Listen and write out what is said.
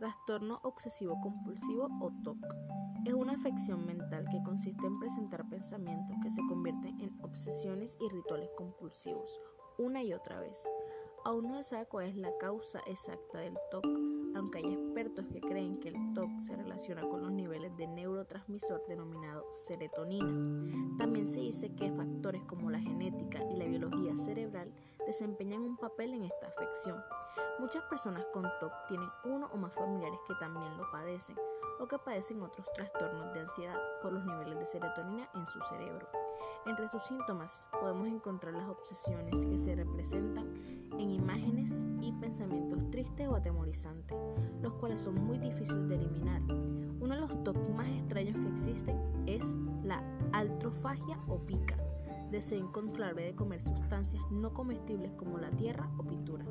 Trastorno obsesivo compulsivo o TOC. Es una afección mental que consiste en presentar pensamientos que se convierten en obsesiones y rituales compulsivos una y otra vez. Aún no se sabe cuál es la causa exacta del TOC, aunque hay expertos que creen que el TOC se relaciona con los niveles de neurotransmisor denominado serotonina. También se dice que factores como la genética y la biología cerebral desempeñan un papel en esta afección. Muchas personas con TOC tienen uno o más familiares que también lo padecen o que padecen otros trastornos de ansiedad por los niveles de serotonina en su cerebro. Entre sus síntomas podemos encontrar las obsesiones que se representan en imágenes y pensamientos tristes o atemorizantes, los cuales son muy difíciles de eliminar. Uno de los TOC más extraños que existen o pica, deseo incontrolable de comer sustancias no comestibles como la tierra o pintura.